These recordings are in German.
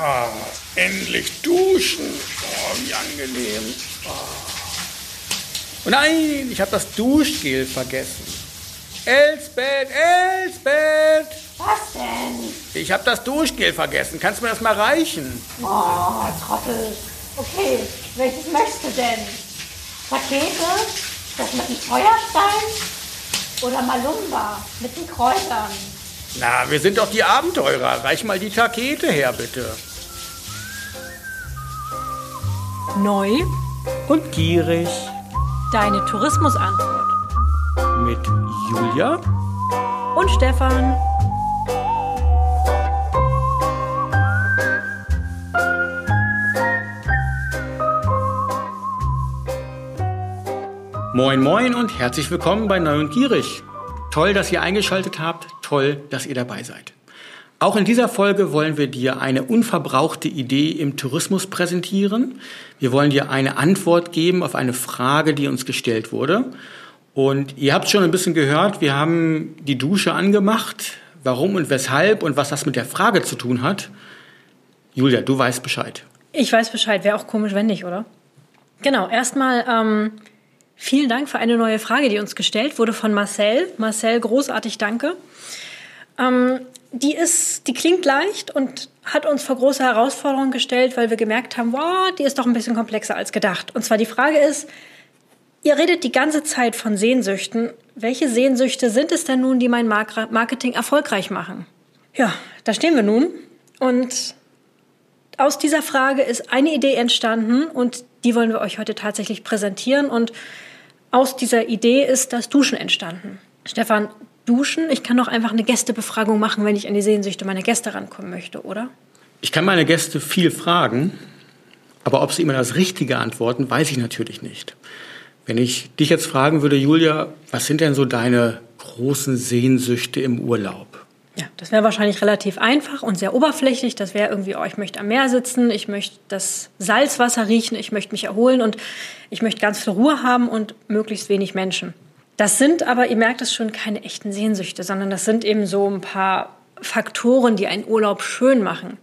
Ah, endlich duschen. Oh, wie angenehm. Oh. oh nein, ich habe das Duschgel vergessen. Elsbeth, Elsbeth! Was denn? Ich habe das Duschgel vergessen. Kannst du mir das mal reichen? Oh, Trottel. Okay, welches möchtest du denn? Pakete? Das mit dem Feuerstein? Oder Malumba mit den Kräutern? Na, wir sind doch die Abenteurer. Reich mal die Takete her, bitte. Neu und gierig. Deine Tourismusantwort. Mit Julia und Stefan. Moin Moin und herzlich willkommen bei Neu und Gierig. Toll, dass ihr eingeschaltet habt, toll, dass ihr dabei seid. Auch in dieser Folge wollen wir dir eine unverbrauchte Idee im Tourismus präsentieren. Wir wollen dir eine Antwort geben auf eine Frage, die uns gestellt wurde. Und ihr habt schon ein bisschen gehört, wir haben die Dusche angemacht. Warum und weshalb und was das mit der Frage zu tun hat. Julia, du weißt Bescheid. Ich weiß Bescheid, wäre auch komisch, wenn nicht, oder? Genau, erstmal ähm, Vielen Dank für eine neue Frage, die uns gestellt wurde von Marcel. Marcel, großartig danke. Ähm, die ist, die klingt leicht und hat uns vor große Herausforderungen gestellt, weil wir gemerkt haben, wow, die ist doch ein bisschen komplexer als gedacht. Und zwar die Frage ist, ihr redet die ganze Zeit von Sehnsüchten. Welche Sehnsüchte sind es denn nun, die mein Marketing erfolgreich machen? Ja, da stehen wir nun. Und aus dieser Frage ist eine Idee entstanden und die wollen wir euch heute tatsächlich präsentieren. Und aus dieser Idee ist das Duschen entstanden. Stefan, Duschen, ich kann doch einfach eine Gästebefragung machen, wenn ich an die Sehnsüchte meiner Gäste rankommen möchte, oder? Ich kann meine Gäste viel fragen, aber ob sie immer das Richtige antworten, weiß ich natürlich nicht. Wenn ich dich jetzt fragen würde, Julia, was sind denn so deine großen Sehnsüchte im Urlaub? Ja, das wäre wahrscheinlich relativ einfach und sehr oberflächlich. Das wäre irgendwie, oh, ich möchte am Meer sitzen, ich möchte das Salzwasser riechen, ich möchte mich erholen und ich möchte ganz viel Ruhe haben und möglichst wenig Menschen. Das sind aber, ihr merkt es schon, keine echten Sehnsüchte, sondern das sind eben so ein paar Faktoren, die einen Urlaub schön machen.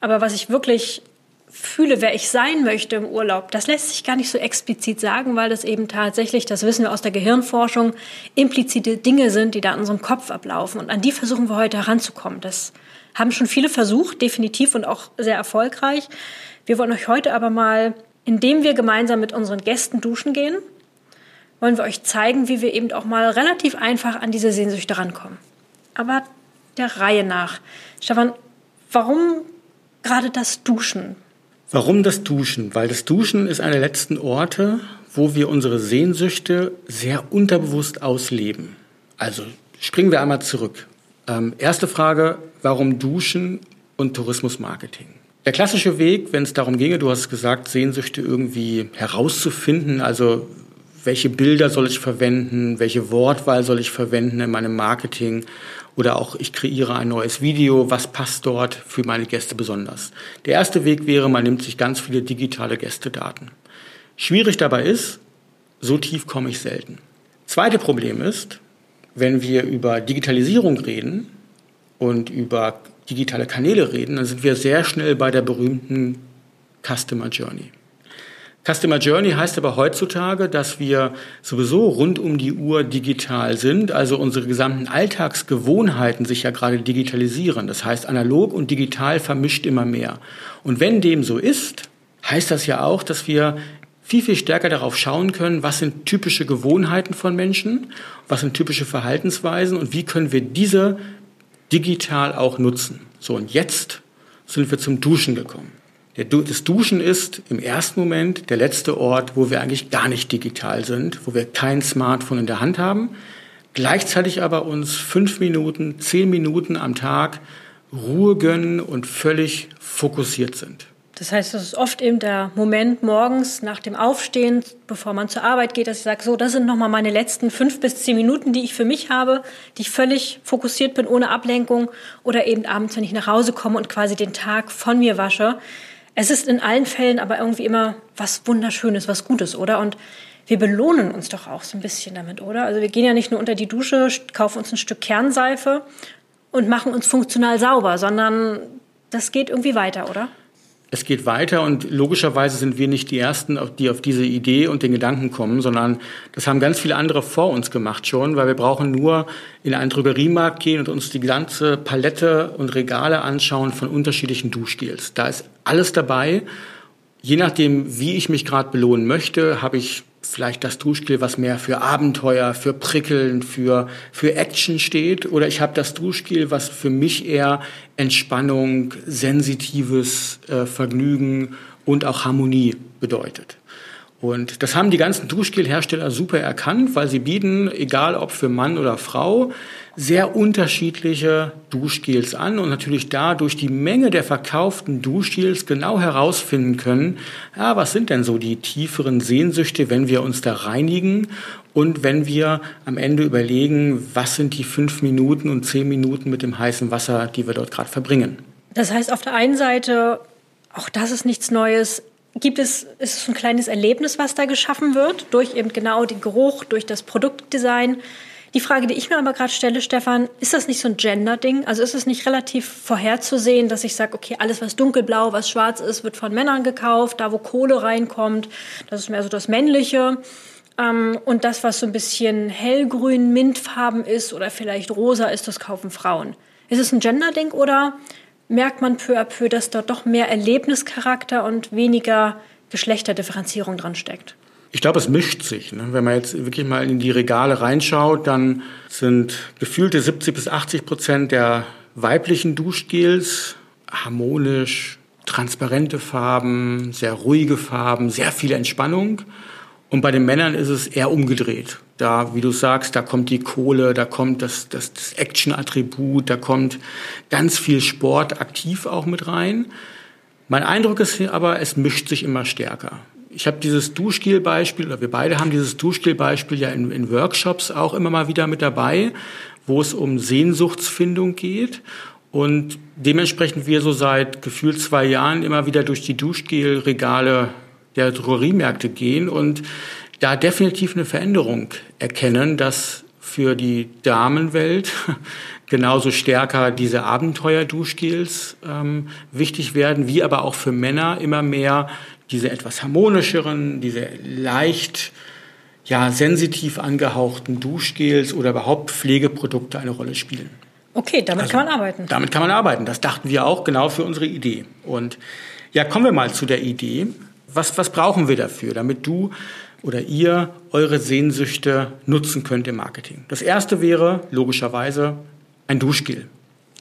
Aber was ich wirklich fühle, wer ich sein möchte im Urlaub, das lässt sich gar nicht so explizit sagen, weil das eben tatsächlich, das wissen wir aus der Gehirnforschung, implizite Dinge sind, die da in unserem Kopf ablaufen. Und an die versuchen wir heute heranzukommen. Das haben schon viele versucht, definitiv und auch sehr erfolgreich. Wir wollen euch heute aber mal, indem wir gemeinsam mit unseren Gästen duschen gehen, wollen wir euch zeigen, wie wir eben auch mal relativ einfach an diese Sehnsüchte rankommen. Aber der Reihe nach. Stefan, warum gerade das Duschen? Warum das Duschen? Weil das Duschen ist einer der letzten Orte, wo wir unsere Sehnsüchte sehr unterbewusst ausleben. Also springen wir einmal zurück. Ähm, erste Frage, warum Duschen und Tourismusmarketing? Der klassische Weg, wenn es darum ginge, du hast gesagt, Sehnsüchte irgendwie herauszufinden, also welche Bilder soll ich verwenden, welche Wortwahl soll ich verwenden in meinem Marketing oder auch ich kreiere ein neues Video, was passt dort für meine Gäste besonders. Der erste Weg wäre, man nimmt sich ganz viele digitale Gästedaten. Schwierig dabei ist, so tief komme ich selten. Zweite Problem ist, wenn wir über Digitalisierung reden und über digitale Kanäle reden, dann sind wir sehr schnell bei der berühmten Customer Journey. Customer Journey heißt aber heutzutage, dass wir sowieso rund um die Uhr digital sind, also unsere gesamten Alltagsgewohnheiten sich ja gerade digitalisieren. Das heißt, analog und digital vermischt immer mehr. Und wenn dem so ist, heißt das ja auch, dass wir viel, viel stärker darauf schauen können, was sind typische Gewohnheiten von Menschen, was sind typische Verhaltensweisen und wie können wir diese digital auch nutzen. So, und jetzt sind wir zum Duschen gekommen. Das Duschen ist im ersten Moment der letzte Ort, wo wir eigentlich gar nicht digital sind, wo wir kein Smartphone in der Hand haben, gleichzeitig aber uns fünf Minuten, zehn Minuten am Tag Ruhe gönnen und völlig fokussiert sind. Das heißt, das ist oft eben der Moment morgens nach dem Aufstehen, bevor man zur Arbeit geht, dass ich sage, so, das sind nochmal meine letzten fünf bis zehn Minuten, die ich für mich habe, die ich völlig fokussiert bin, ohne Ablenkung oder eben abends, wenn ich nach Hause komme und quasi den Tag von mir wasche. Es ist in allen Fällen aber irgendwie immer was Wunderschönes, was Gutes, oder? Und wir belohnen uns doch auch so ein bisschen damit, oder? Also wir gehen ja nicht nur unter die Dusche, kaufen uns ein Stück Kernseife und machen uns funktional sauber, sondern das geht irgendwie weiter, oder? Es geht weiter und logischerweise sind wir nicht die Ersten, die auf diese Idee und den Gedanken kommen, sondern das haben ganz viele andere vor uns gemacht schon, weil wir brauchen nur in einen Drogeriemarkt gehen und uns die ganze Palette und Regale anschauen von unterschiedlichen Duschgels. Da ist alles dabei. Je nachdem, wie ich mich gerade belohnen möchte, habe ich vielleicht das Duschgel, was mehr für Abenteuer, für Prickeln, für, für Action steht. Oder ich habe das Duschgel, was für mich eher Entspannung, sensitives äh, Vergnügen und auch Harmonie bedeutet. Und das haben die ganzen Duschgelhersteller super erkannt, weil sie bieten, egal ob für Mann oder Frau, sehr unterschiedliche Duschgels an und natürlich da durch die Menge der verkauften Duschgels genau herausfinden können, ja, was sind denn so die tieferen Sehnsüchte, wenn wir uns da reinigen und wenn wir am Ende überlegen, was sind die fünf Minuten und zehn Minuten mit dem heißen Wasser, die wir dort gerade verbringen. Das heißt, auf der einen Seite, auch das ist nichts Neues, Gibt es, ist es ein kleines Erlebnis, was da geschaffen wird, durch eben genau den Geruch, durch das Produktdesign? Die Frage, die ich mir aber gerade stelle, Stefan, ist das nicht so ein Gender-Ding? Also ist es nicht relativ vorherzusehen, dass ich sage, okay, alles, was dunkelblau, was schwarz ist, wird von Männern gekauft, da wo Kohle reinkommt, das ist mehr so das Männliche. Ähm, und das, was so ein bisschen hellgrün, mintfarben ist oder vielleicht rosa ist, das kaufen Frauen. Ist es ein Gender-Ding oder merkt man peu à peu, dass dort doch mehr Erlebnischarakter und weniger Geschlechterdifferenzierung dran steckt. Ich glaube, es mischt sich. Ne? Wenn man jetzt wirklich mal in die Regale reinschaut, dann sind gefühlte 70 bis 80 Prozent der weiblichen Duschgels harmonisch, transparente Farben, sehr ruhige Farben, sehr viel Entspannung. Und bei den Männern ist es eher umgedreht. Da, wie du sagst, da kommt die Kohle, da kommt das, das, das Action-Attribut, da kommt ganz viel Sport aktiv auch mit rein. Mein Eindruck ist aber, es mischt sich immer stärker. Ich habe dieses Duschgel-Beispiel, oder wir beide haben dieses Duschgel-Beispiel ja in, in Workshops auch immer mal wieder mit dabei, wo es um Sehnsuchtsfindung geht. Und dementsprechend wir so seit gefühlt zwei Jahren immer wieder durch die Duschgel-Regale der Drogeriemärkte gehen und da definitiv eine Veränderung erkennen, dass für die Damenwelt genauso stärker diese Abenteuer-Duschgels ähm, wichtig werden, wie aber auch für Männer immer mehr diese etwas harmonischeren, diese leicht ja, sensitiv angehauchten Duschgels oder überhaupt Pflegeprodukte eine Rolle spielen. Okay, damit also, kann man arbeiten. Damit kann man arbeiten. Das dachten wir auch genau für unsere Idee. Und ja, kommen wir mal zu der Idee. Was, was brauchen wir dafür, damit du oder ihr eure Sehnsüchte nutzen könnt im Marketing? Das erste wäre logischerweise ein Duschgel.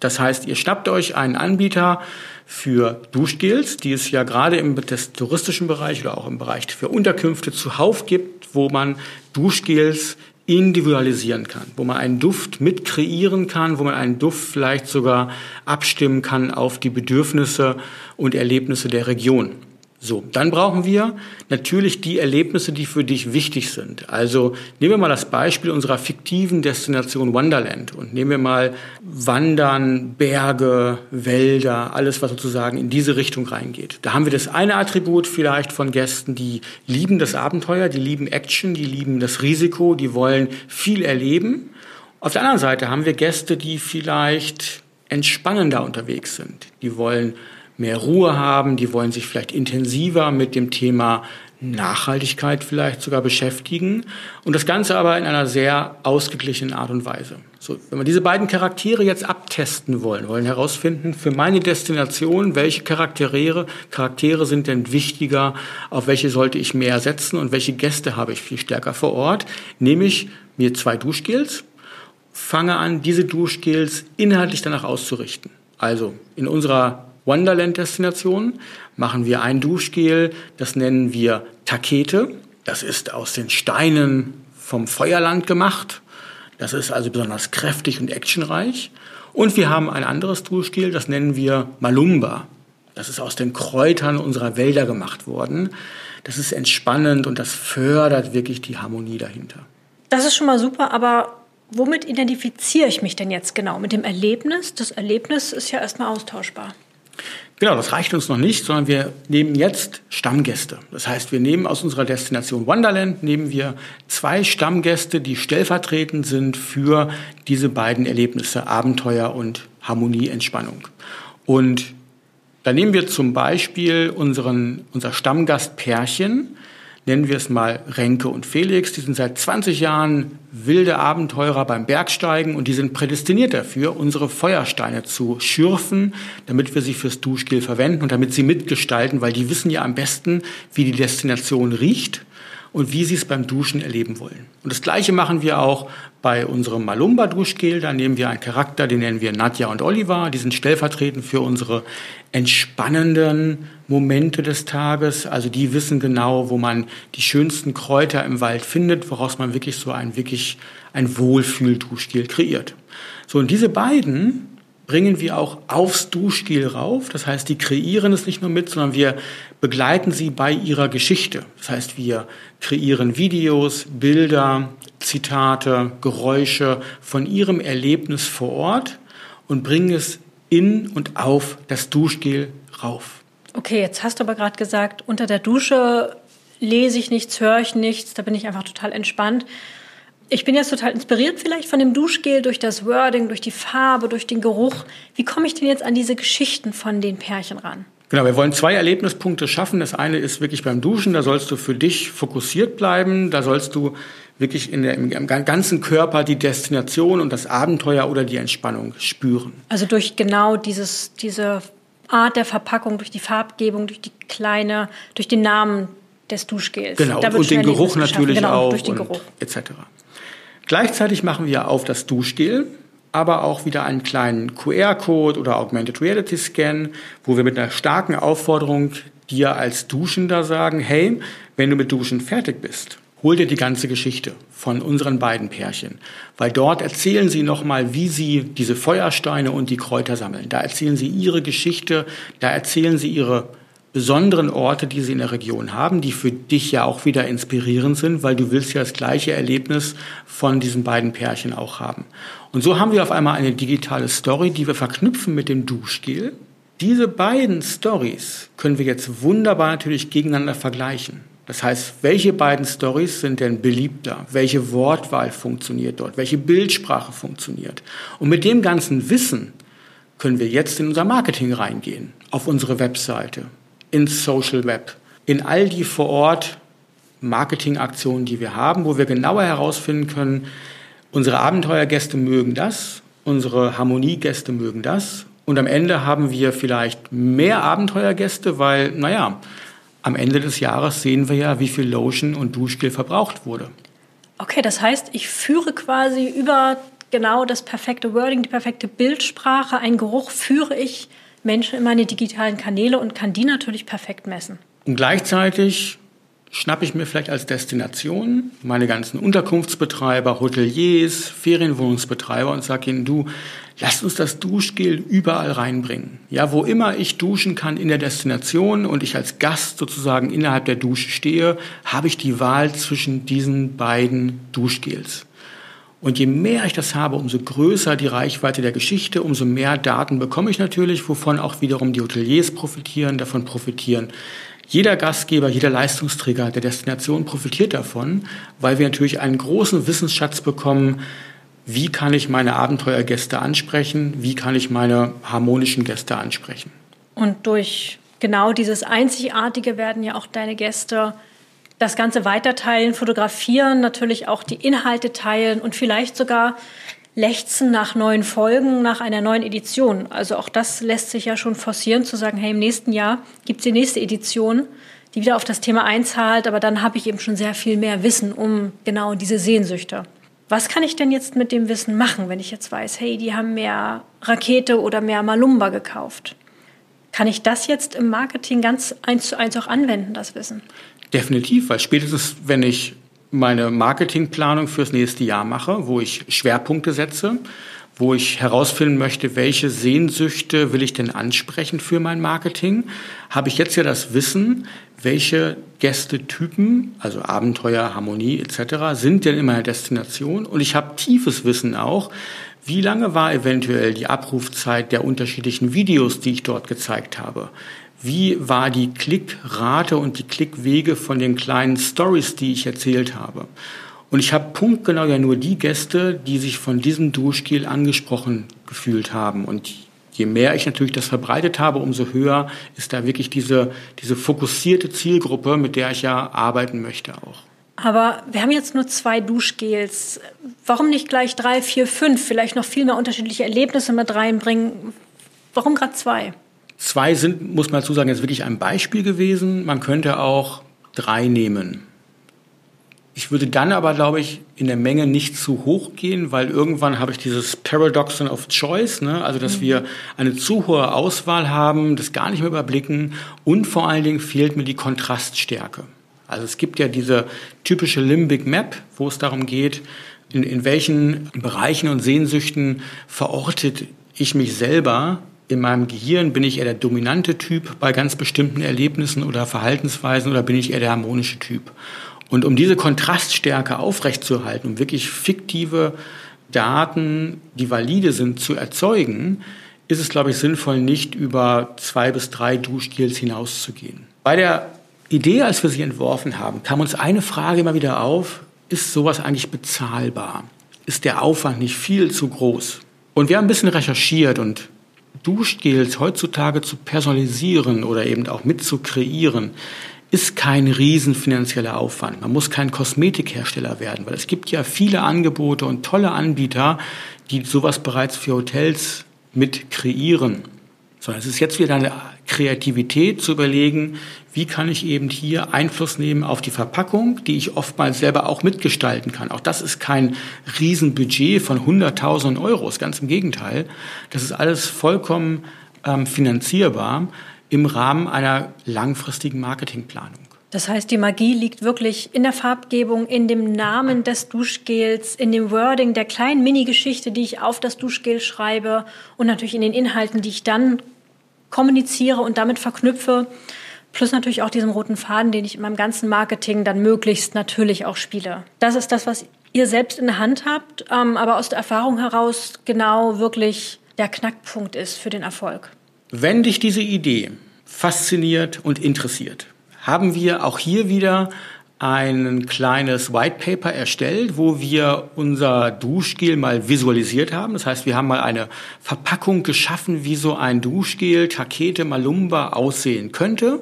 Das heißt, ihr schnappt euch einen Anbieter für Duschgels, die es ja gerade im touristischen Bereich oder auch im Bereich für Unterkünfte zuhauf gibt, wo man Duschgels individualisieren kann, wo man einen Duft mit kreieren kann, wo man einen Duft vielleicht sogar abstimmen kann auf die Bedürfnisse und Erlebnisse der Region. So, dann brauchen wir natürlich die Erlebnisse, die für dich wichtig sind. Also nehmen wir mal das Beispiel unserer fiktiven Destination Wonderland und nehmen wir mal Wandern, Berge, Wälder, alles, was sozusagen in diese Richtung reingeht. Da haben wir das eine Attribut vielleicht von Gästen, die lieben das Abenteuer, die lieben Action, die lieben das Risiko, die wollen viel erleben. Auf der anderen Seite haben wir Gäste, die vielleicht entspannender unterwegs sind. Die wollen mehr Ruhe haben, die wollen sich vielleicht intensiver mit dem Thema Nachhaltigkeit vielleicht sogar beschäftigen und das Ganze aber in einer sehr ausgeglichenen Art und Weise. So, wenn wir diese beiden Charaktere jetzt abtesten wollen, wollen herausfinden, für meine Destination, welche Charaktere, Charaktere sind denn wichtiger, auf welche sollte ich mehr setzen und welche Gäste habe ich viel stärker vor Ort, nehme ich mir zwei Duschgels, fange an, diese Duschgels inhaltlich danach auszurichten. Also in unserer Wonderland-Destination machen wir ein Duschgel, das nennen wir Takete. Das ist aus den Steinen vom Feuerland gemacht. Das ist also besonders kräftig und actionreich. Und wir haben ein anderes Duschgel, das nennen wir Malumba. Das ist aus den Kräutern unserer Wälder gemacht worden. Das ist entspannend und das fördert wirklich die Harmonie dahinter. Das ist schon mal super, aber womit identifiziere ich mich denn jetzt genau? Mit dem Erlebnis? Das Erlebnis ist ja erstmal austauschbar. Genau, das reicht uns noch nicht, sondern wir nehmen jetzt Stammgäste. Das heißt, wir nehmen aus unserer Destination Wonderland, nehmen wir zwei Stammgäste, die stellvertretend sind für diese beiden Erlebnisse, Abenteuer und Harmonie, Entspannung. Und Da nehmen wir zum Beispiel unseren, unser Stammgast Pärchen, nennen wir es mal Renke und Felix. Die sind seit 20 Jahren wilde Abenteurer beim Bergsteigen und die sind prädestiniert dafür, unsere Feuersteine zu schürfen, damit wir sie fürs Duschgel verwenden und damit sie mitgestalten, weil die wissen ja am besten, wie die Destination riecht und wie sie es beim Duschen erleben wollen. Und das Gleiche machen wir auch bei unserem Malumba Duschgel. Da nehmen wir einen Charakter, den nennen wir Nadja und Oliver. Die sind stellvertretend für unsere entspannenden Momente des Tages. Also die wissen genau, wo man die schönsten Kräuter im Wald findet, woraus man wirklich so ein wirklich ein Wohlfühl-Duschgel kreiert. So und diese beiden bringen wir auch aufs Duschgel rauf. Das heißt, die kreieren es nicht nur mit, sondern wir begleiten sie bei ihrer Geschichte. Das heißt, wir kreieren Videos, Bilder, Zitate, Geräusche von ihrem Erlebnis vor Ort und bringen es in und auf das Duschgel rauf. Okay, jetzt hast du aber gerade gesagt, unter der Dusche lese ich nichts, höre ich nichts, da bin ich einfach total entspannt. Ich bin jetzt total inspiriert vielleicht von dem Duschgel durch das Wording, durch die Farbe, durch den Geruch. Wie komme ich denn jetzt an diese Geschichten von den Pärchen ran? Genau, wir wollen zwei Erlebnispunkte schaffen. Das eine ist wirklich beim Duschen, da sollst du für dich fokussiert bleiben, da sollst du wirklich in der, im ganzen Körper die Destination und das Abenteuer oder die Entspannung spüren. Also durch genau dieses, diese Art der Verpackung, durch die Farbgebung, durch die kleine, durch den Namen des Duschgels. Genau, und den Geruch natürlich genau, auch durch den Geruch. etc. Gleichzeitig machen wir auf das Duschgel aber auch wieder einen kleinen QR-Code oder Augmented Reality Scan, wo wir mit einer starken Aufforderung dir als Duschender sagen, hey, wenn du mit Duschen fertig bist, hol dir die ganze Geschichte von unseren beiden Pärchen, weil dort erzählen sie nochmal, wie sie diese Feuersteine und die Kräuter sammeln. Da erzählen sie ihre Geschichte, da erzählen sie ihre besonderen Orte, die sie in der Region haben, die für dich ja auch wieder inspirierend sind, weil du willst ja das gleiche Erlebnis von diesen beiden Pärchen auch haben. Und so haben wir auf einmal eine digitale Story, die wir verknüpfen mit dem Duschgel. Diese beiden Stories können wir jetzt wunderbar natürlich gegeneinander vergleichen. Das heißt, welche beiden Stories sind denn beliebter? Welche Wortwahl funktioniert dort? Welche Bildsprache funktioniert? Und mit dem ganzen Wissen können wir jetzt in unser Marketing reingehen, auf unsere Webseite, ins Social Web, in all die vor Ort Marketingaktionen, die wir haben, wo wir genauer herausfinden können, unsere Abenteuergäste mögen das, unsere Harmoniegäste mögen das und am Ende haben wir vielleicht mehr Abenteuergäste, weil, naja, am Ende des Jahres sehen wir ja, wie viel Lotion und Duschgel verbraucht wurde. Okay, das heißt, ich führe quasi über genau das perfekte Wording, die perfekte Bildsprache, einen Geruch führe ich Menschen in meine digitalen Kanäle und kann die natürlich perfekt messen. Und gleichzeitig schnappe ich mir vielleicht als Destination meine ganzen Unterkunftsbetreiber, Hoteliers, Ferienwohnungsbetreiber und sage ihnen, du, lasst uns das Duschgel überall reinbringen. Ja, wo immer ich duschen kann in der Destination und ich als Gast sozusagen innerhalb der Dusche stehe, habe ich die Wahl zwischen diesen beiden Duschgels. Und je mehr ich das habe, umso größer die Reichweite der Geschichte, umso mehr Daten bekomme ich natürlich, wovon auch wiederum die Hoteliers profitieren, davon profitieren. Jeder Gastgeber, jeder Leistungsträger der Destination profitiert davon, weil wir natürlich einen großen Wissensschatz bekommen, wie kann ich meine Abenteuergäste ansprechen, wie kann ich meine harmonischen Gäste ansprechen. Und durch genau dieses Einzigartige werden ja auch deine Gäste das Ganze weiterteilen, fotografieren, natürlich auch die Inhalte teilen und vielleicht sogar lechzen nach neuen Folgen, nach einer neuen Edition. Also auch das lässt sich ja schon forcieren, zu sagen, hey, im nächsten Jahr gibt es die nächste Edition, die wieder auf das Thema einzahlt, aber dann habe ich eben schon sehr viel mehr Wissen um genau diese Sehnsüchte. Was kann ich denn jetzt mit dem Wissen machen, wenn ich jetzt weiß, hey, die haben mehr Rakete oder mehr Malumba gekauft? Kann ich das jetzt im Marketing ganz eins zu eins auch anwenden, das Wissen? Definitiv, weil spätestens, wenn ich meine Marketingplanung fürs nächste Jahr mache, wo ich Schwerpunkte setze, wo ich herausfinden möchte, welche Sehnsüchte will ich denn ansprechen für mein Marketing, habe ich jetzt ja das Wissen, welche Gästetypen, also Abenteuer, Harmonie etc., sind denn in meiner Destination und ich habe tiefes Wissen auch, wie lange war eventuell die Abrufzeit der unterschiedlichen Videos, die ich dort gezeigt habe? Wie war die Klickrate und die Klickwege von den kleinen Stories, die ich erzählt habe. Und ich habe punktgenau ja nur die Gäste, die sich von diesem Duschgel angesprochen gefühlt haben. Und je mehr ich natürlich das verbreitet habe, umso höher ist da wirklich diese, diese fokussierte Zielgruppe, mit der ich ja arbeiten möchte auch. Aber wir haben jetzt nur zwei Duschgels. Warum nicht gleich drei, vier, fünf? Vielleicht noch viel mehr unterschiedliche Erlebnisse mit reinbringen. Warum gerade zwei? Zwei sind, muss man dazu sagen, jetzt wirklich ein Beispiel gewesen. Man könnte auch drei nehmen. Ich würde dann aber, glaube ich, in der Menge nicht zu hoch gehen, weil irgendwann habe ich dieses Paradoxon of Choice, ne? also dass mhm. wir eine zu hohe Auswahl haben, das gar nicht mehr überblicken und vor allen Dingen fehlt mir die Kontraststärke. Also es gibt ja diese typische Limbic Map, wo es darum geht, in, in welchen Bereichen und Sehnsüchten verortet ich mich selber in meinem Gehirn bin ich eher der dominante Typ bei ganz bestimmten Erlebnissen oder Verhaltensweisen oder bin ich eher der harmonische Typ? Und um diese Kontraststärke aufrechtzuerhalten, um wirklich fiktive Daten, die valide sind, zu erzeugen, ist es, glaube ich, sinnvoll, nicht über zwei bis drei Duschgels hinauszugehen. Bei der Idee, als wir sie entworfen haben, kam uns eine Frage immer wieder auf, ist sowas eigentlich bezahlbar? Ist der Aufwand nicht viel zu groß? Und wir haben ein bisschen recherchiert und Duschgels heutzutage zu personalisieren oder eben auch mit zu kreieren, ist kein riesen finanzieller Aufwand. Man muss kein Kosmetikhersteller werden, weil es gibt ja viele Angebote und tolle Anbieter, die sowas bereits für Hotels mit kreieren. Sondern es ist jetzt wieder eine Kreativität zu überlegen, wie kann ich eben hier Einfluss nehmen auf die Verpackung, die ich oftmals selber auch mitgestalten kann. Auch das ist kein Riesenbudget von hunderttausend Euros, ganz im Gegenteil. Das ist alles vollkommen ähm, finanzierbar im Rahmen einer langfristigen Marketingplanung. Das heißt, die Magie liegt wirklich in der Farbgebung, in dem Namen des Duschgels, in dem Wording der kleinen Mini-Geschichte, die ich auf das Duschgel schreibe und natürlich in den Inhalten, die ich dann kommuniziere und damit verknüpfe. Plus natürlich auch diesen roten Faden, den ich in meinem ganzen Marketing dann möglichst natürlich auch spiele. Das ist das, was ihr selbst in der Hand habt, ähm, aber aus der Erfahrung heraus genau wirklich der Knackpunkt ist für den Erfolg. Wenn dich diese Idee fasziniert und interessiert, haben wir auch hier wieder ein kleines White Paper erstellt, wo wir unser Duschgel mal visualisiert haben. Das heißt, wir haben mal eine Verpackung geschaffen, wie so ein Duschgel, Takete, Malumba aussehen könnte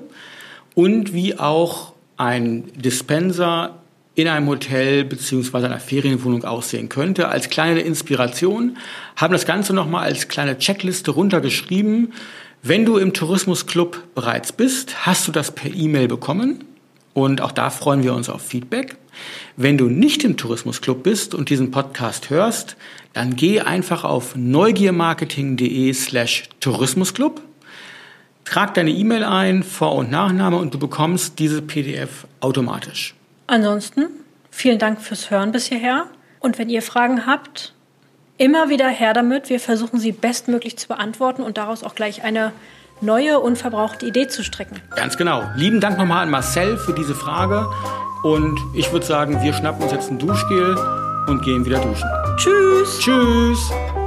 und wie auch ein Dispenser in einem Hotel beziehungsweise einer Ferienwohnung aussehen könnte. Als kleine Inspiration haben das Ganze nochmal als kleine Checkliste runtergeschrieben. Wenn du im Tourismusclub bereits bist, hast du das per E-Mail bekommen. Und auch da freuen wir uns auf Feedback. Wenn du nicht im Tourismusclub bist und diesen Podcast hörst, dann geh einfach auf neugiermarketing.de slash Tourismusclub, trag deine E-Mail ein, Vor- und Nachname und du bekommst diese PDF automatisch. Ansonsten vielen Dank fürs Hören bis hierher. Und wenn ihr Fragen habt, immer wieder her damit. Wir versuchen sie bestmöglich zu beantworten und daraus auch gleich eine neue, unverbrauchte Idee zu stricken. Ganz genau. Lieben Dank nochmal an Marcel für diese Frage. Und ich würde sagen, wir schnappen uns jetzt ein Duschgel und gehen wieder duschen. Tschüss. Tschüss.